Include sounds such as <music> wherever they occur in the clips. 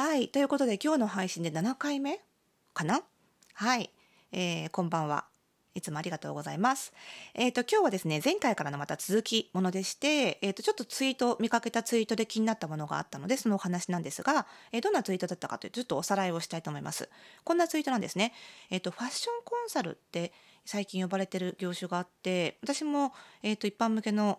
はい。ということで今日の配信で7回目かな？はい。えー、こんばんは。いつもありがとうございます。えっ、と、今日はですね、前回からのまた続きものでして、えっ、と、ちょっとツイート、見かけたツイートで気になったものがあったので、そのお話なんですが、えーどんなツイートだったかというと、ちょっとおさらいをしたいと思います。こんなツイートなんですね。えっ、と、ファッションコンサルって最近呼ばれてる業種があって、私も、えっ、と、一般向けの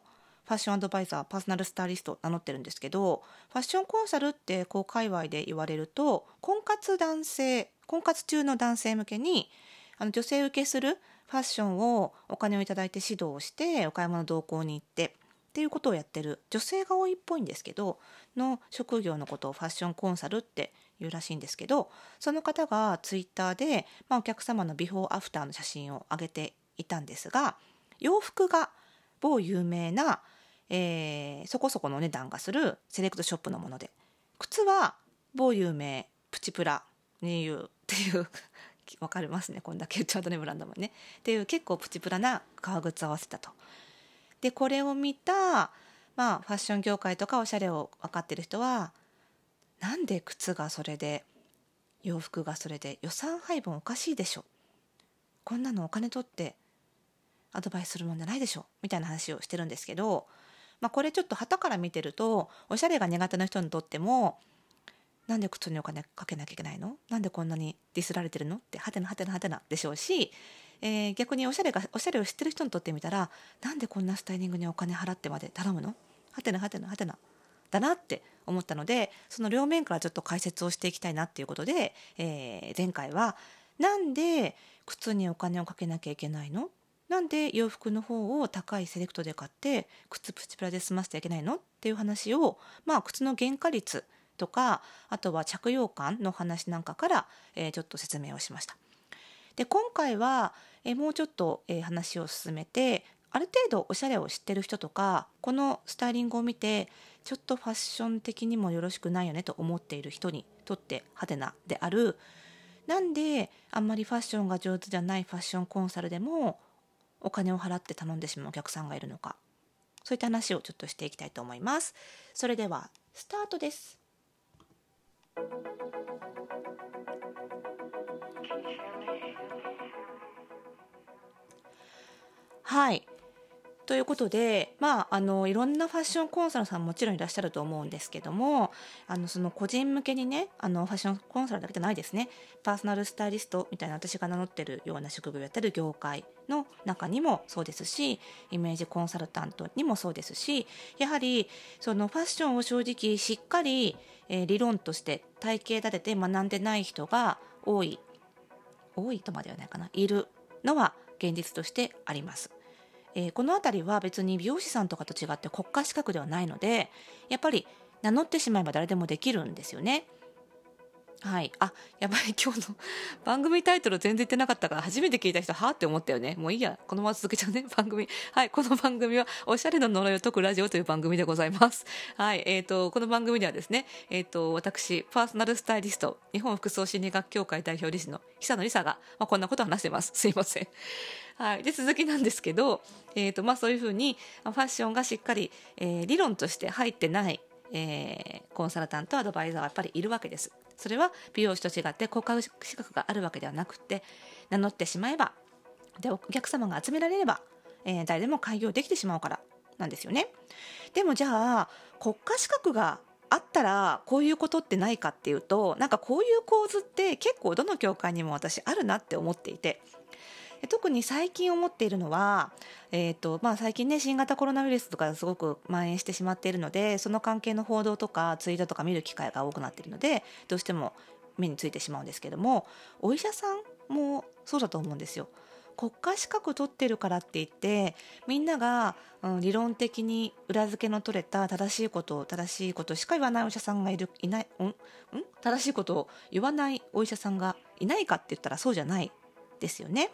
ファッションアドバイザー、パーソナルスタイリスト名乗ってるんですけど、ファッションコンサルってこう界隈で言われると、婚活男性、婚活中の男性向けに、あの女性受けするファッションをお金をいただいて指導をして、お買い物同行に行って、っていうことをやってる女性が多いっぽいんですけど、の職業のことをファッションコンサルっていうらしいんですけど、その方がツイッターで、まあ、お客様のビフォーアフターの写真を上げていたんですが、洋服が某有名な、えーそこそこのお値段がするセレクトショップのもので。靴は某有名プチプラにいうっていう <laughs> わかりますね。こんだけ言っちゃうとねブランドもね。っていう結構プチプラな革靴を合わせたと。でこれを見た、まあ、ファッション業界とかおしゃれを分かってる人はなんで靴がそれで洋服がそれで予算配分おかしいでしょこんなのお金取ってアドバイスするもんじゃないでしょみたいな話をしてるんですけど、まあ、これちょっと旗から見てるとおしゃれが苦手な人にとってもなんで靴にお金かけなきゃいけないの？なんでこんなにディスられてるの？ってはてなはてなはてなでしょうし、えー逆におしゃれがおしゃれを知ってる人にとってみたらなんでこんなスタイリングにお金払ってまで頼むの？はてなはてなはてなだなって思ったのでその両面からちょっと解説をしていきたいなっていうことで、えー前回はなんで靴にお金をかけなきゃいけないの？なんで洋服の方を高いセレクトで買って靴プチプラで済ませてはいけないのっていう話をまあ靴の原価率とかあとは着用感の話なんかから、えーちょっと説明をしました。で今回は、えーもうちょっと、えー話を進めてある程度おしゃれを知ってる人とかこのスタイリングを見てちょっとファッション的にもよろしくないよねと思っている人にとってハテナであるなんであんまりファッションが上手じゃないファッションコンサルでもお金を払って頼んでしまうお客さんがいるのか。そういった話をちょっとしていきたいと思います。それではスタートです。はい。ということで、まあ、あのいろんなファッションコンサルさんもちろんいらっしゃると思うんですけどもあのその個人向けにねあのファッションコンサルだけじゃないですねパーソナルスタイリストみたいな私が名乗ってるような職業やってる業界の中にもそうですしイメージコンサルタントにもそうですしやはりそのファッションを正直しっかり、えー理論として体系立てて学んでない人が多い多いとまではないかないるのは現実としてあります。えーこの辺りは別に美容師さんとかと違って国家資格ではないのでやっぱり名乗ってしまえば誰でもできるんですよね。はい。あ、やばい、今日の <laughs> 番組タイトル全然言ってなかったから、初めて聞いた人、はあって思ったよね。もういいや、このまま続けちゃうね、<laughs> 番組。はい、この番組は、おしゃれの呪いを解くラジオという番組でございます。はい、えっ、と、この番組ではですね、えっ、と、私、パーソナルスタイリスト、日本服装心理学協会代表理事の久野里沙が、まあ、こんなことを話してます。すいません。はい、で続きなんですけど、えーとまあ、そういうふうにファッションがしっかり、えー理論として入ってない、えーコンサルタントアドバイザーはやっぱりいるわけです。それは美容師と違って国家資格があるわけではなくて名乗ってしまえばでお客様が集められれば、えー誰でも開業できてしまうからなんですよね。でもじゃあ国家資格があったらこういうことってないかっていうとなんかこういう構図って結構どの業界にも私あるなって思っていて特に最近思っているのは、えーとまあ、最近ね新型コロナウイルスとかすごく蔓延してしまっているのでその関係の報道とかツイートとか見る機会が多くなっているのでどうしても目についてしまうんですけどもお医者さんもそうだと思うんですよ。国家資格取ってるからって言ってみんなが、うん、理論的に裏付けの取れた正しいことを正しいことしか言わないお医者さんがいるいない、うん、ん正しいことを言わないお医者さんがいないかって言ったらそうじゃないですよね。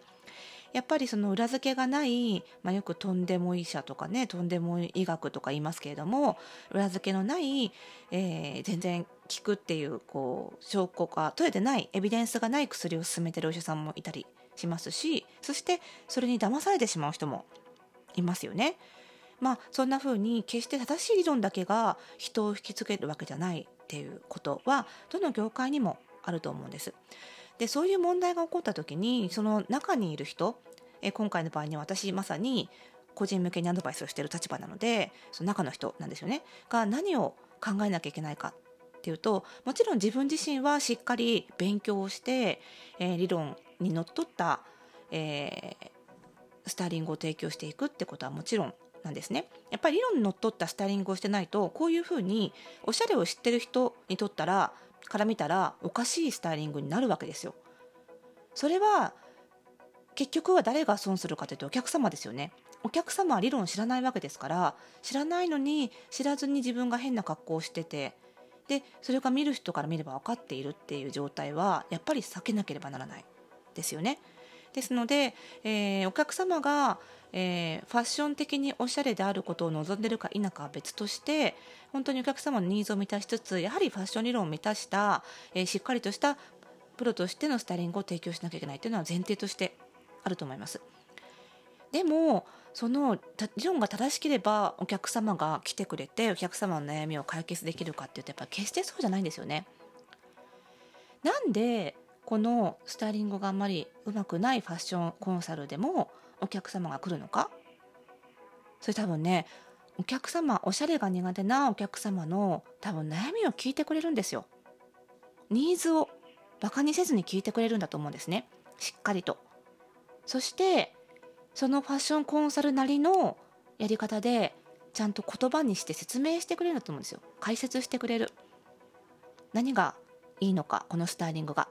やっぱりその裏付けがない、まあ、よくとんでも医者とかねとんでも医学とか言いますけれども裏付けのない、えー全然効くっていうこう証拠が取れてないエビデンスがない薬を勧めてるお医者さんもいたりしますしそしてそれに騙されてしまう人もいますよね。まあそんな風に決して正しい理論だけが人を引きつけるわけじゃないっていうことはどの業界にもあると思うんです。でそういう問題が起こった時にその中にいる人え今回の場合には私まさに個人向けにアドバイスをしている立場なのでその中の人なんですよね。が何を考えなきゃいけないかっていうともちろん自分自身はしっかり勉強をして、えー、理論にのっとった、えー、スタイリングを提供していくってことはもちろんなんですね。やっぱり理論にのっとったスタイリングをしてないとこういうふうにおしゃれを知ってる人にとったらから見たらおかしいスタイリングになるわけですよ。それは結局は誰が損するかというとお客様ですよね。お客様は理論を知らないわけですから知らないのに知らずに自分が変な格好をしててでそれが見る人から見れば分かっているっていう状態はやっぱり避けなければならないですよね。ですので、えー、お客様が、えー、ファッション的におしゃれであることを望んでるか否かは別として本当にお客様のニーズを満たしつつやはりファッション理論を満たした、えー、しっかりとしたプロとしてのスタイリングを提供しなきゃいけないというのは前提としてあると思います。でもその理論が正しければお客様が来てくれてお客様の悩みを解決できるかっていうとやっぱ決してそうじゃないんですよね。なんでこのスタイリングがあんまりうまくないファッションコンサルでもお客様が来るのか？それ多分ねお客様おしゃれが苦手なお客様の多分悩みを聞いてくれるんですよ。ニーズをバカにせずに聞いてくれるんだと思うんですね。しっかりと。そしてそのファッションコンサルなりのやり方でちゃんと言葉にして説明してくれるんだと思うんですよ。解説してくれる。何がいいのかこのスタイリングが。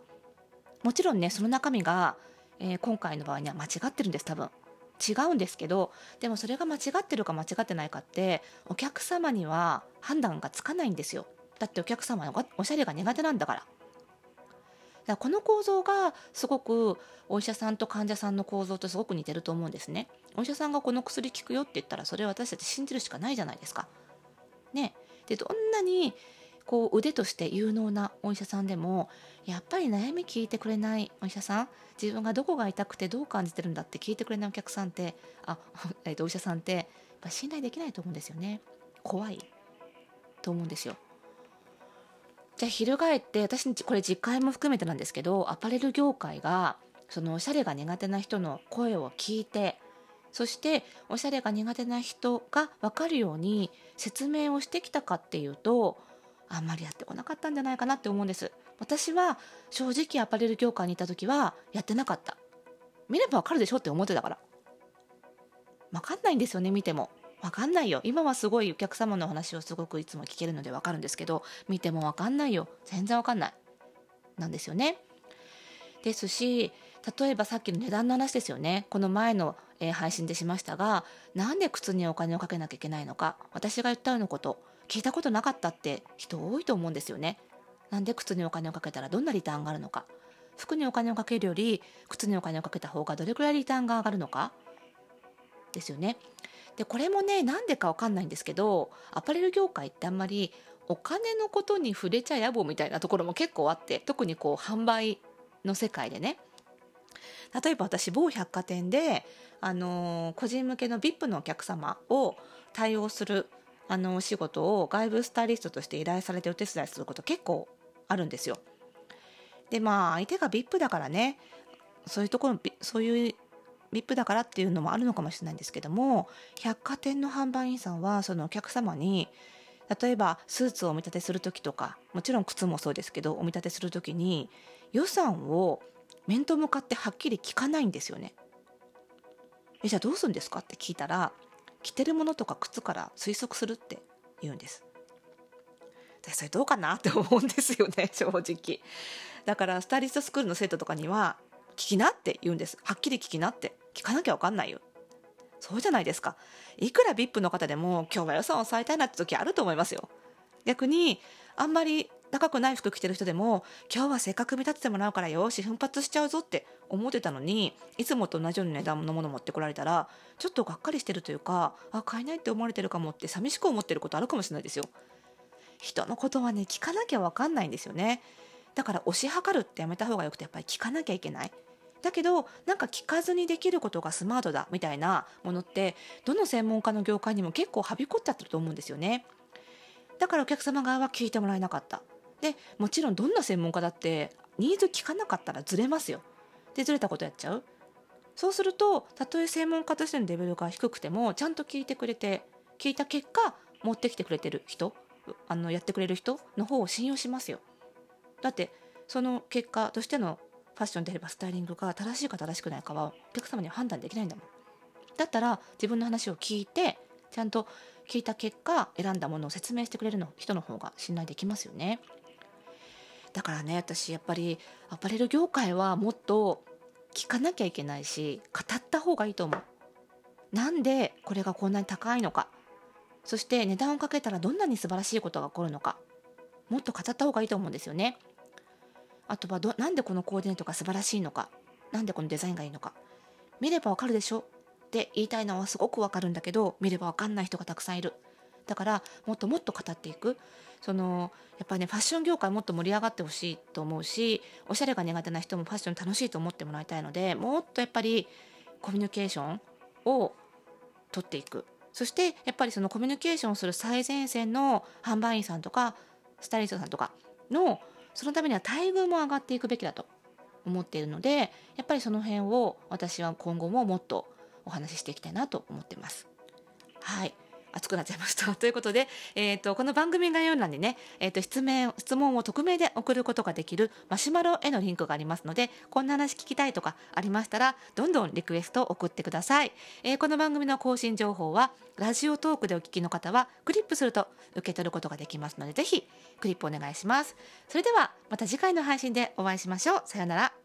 もちろんねその中身が、えー、今回の場合には間違ってるんです多分違うんですけどでもそれが間違ってるか間違ってないかってお客様には判断がつかないんですよだってお客様はおしゃれが苦手なんだからだからこの構造がすごくお医者さんと患者さんの構造とすごく似てると思うんですね。お医者さんがこの薬効くよって言ったらそれは私たち信じるしかないじゃないですか。ね。でどんなにこう腕として有能なお医者さんでもやっぱり悩み聞いてくれないお医者さん自分がどこが痛くてどう感じてるんだって聞いてくれないお客さんってあ、<laughs> えー、とお医者さんってやっぱ信頼できないと思うんですよね。怖い。と思うんですよ。じゃあ翻って私これ実会も含めてなんですけどアパレル業界がそのおしゃれが苦手な人の声を聞いてそしておしゃれが苦手な人が分かるように説明をしてきたかっていうとあんまりやってこなかったんじゃないかなって思うんです。私は正直アパレル業界にいた時はやってなかった。見れば分かるでしょって思ってたから。分かんないんですよね見ても。分かんないよ。今はすごいお客様の話をすごくいつも聞けるので分かるんですけど見ても分かんないよ。全然分かんない。なんですよね。ですし例えばさっきの値段の話ですよね。この前の、え、配信でしましたがなんで靴にお金をかけなきゃいけないのか。私が言ったようなこと。聞いたことなかったって人多いと思うんですよね。なんで靴にお金をかけたらどんなリターンがあるのか。服にお金をかけるより靴にお金をかけた方がどれくらいリターンが上がるのか。ですよね。でこれもねなんでかわかんないんですけどアパレル業界ってあんまりお金のことに触れちゃ野暮みたいなところも結構あって特にこう販売の世界でね。例えば私某百貨店で、あのー、個人向けの VIP のお客様を対応するあのお仕事を外部スタイリストとして依頼されてお手伝いすること結構あるんですよ。でまあ相手が VIP だからねそういうところそういう VIP だからっていうのもあるのかもしれないんですけども百貨店の販売員さんはそのお客様に例えばスーツをお見立てする時とかもちろん靴もそうですけどお見立てする時に予算を面と向かってはっきり聞かないんですよね。えじゃあどうするんですか？って聞いたら着てるものとか靴から推測するって言うんです。でそれどうかなって思うんですよね <laughs> 正直。だからスタイリストスクールの生徒とかには聞きなって言うんです。はっきり聞きなって。聞かなきゃ分かんないよ。そうじゃないですか。いくら VIP の方でも今日は予算を抑えたいなって時あると思いますよ。逆にあんまり高くない服着てる人でも今日はせっかく見立ててもらうからよし奮発しちゃうぞって思ってたのにいつもと同じような値段のもの持ってこられたらちょっとがっかりしてるというかあ買えないって思われてるかもって寂しく思ってることあるかもしれないですよ。人のことはね聞かなきゃ分かんないんですよね。だから推し量るってやめた方がよくてやっぱり聞かなきゃいけない。だけどなんか聞かずにできることがスマートだみたいなものってどの専門家の業界にも結構はびこっちゃってると思うんですよね。だからお客様側は聞いてもらえなかった。でもちろんどんな専門家だってニーズ聞かなかったらずれますよ。でずれたことやっちゃう。そうするとたとえ専門家としてのレベルが低くてもちゃんと聞いてくれて聞いた結果持ってきてくれてる人あのやってくれる人の方を信用しますよ。だってその結果としてのファッションであればスタイリングが正しいか正しくないかはお客様には判断できないんだもん。だったら自分の話を聞いてちゃんと聞いた結果選んだものを説明してくれるの人の方が信頼できますよね。だからね私やっぱりアパレル業界はもっと聞かなきゃいけないし語った方がいいと思う。なんでこれがこんなに高いのか。そして値段をかけたらどんなに素晴らしいことが起こるのか。もっと語った方がいいと思うんですよね。あとはどなんでこのコーディネートが素晴らしいのか。なんでこのデザインがいいのか。見ればわかるでしょ。って言いたいのはすごくわかるんだけど見ればわかんない人がたくさんいる。だからもっともっと語っていく。そのやっぱりねファッション業界もっと盛り上がってほしいと思うしおしゃれが苦手な人もファッション楽しいと思ってもらいたいのでもっとやっぱりコミュニケーションを取っていく。そしてやっぱりそのコミュニケーションをする最前線の販売員さんとかスタイリストさんとかのそのためには待遇も上がっていくべきだと思っているのでやっぱりその辺を私は今後ももっとお話ししていきたいなと思ってます。はい。熱くなっちゃいました。<laughs> ということで、えーと、この番組概要欄にね、えーと、質問質問を匿名で送ることができるマシュマロへのリンクがありますのでこんな話聞きたいとかありましたらどんどんリクエストを送ってください、えー、この番組の更新情報はラジオトークでお聞きの方はクリップすると受け取ることができますのでぜひクリップお願いします。それではまた次回の配信でお会いしましょう。さようなら。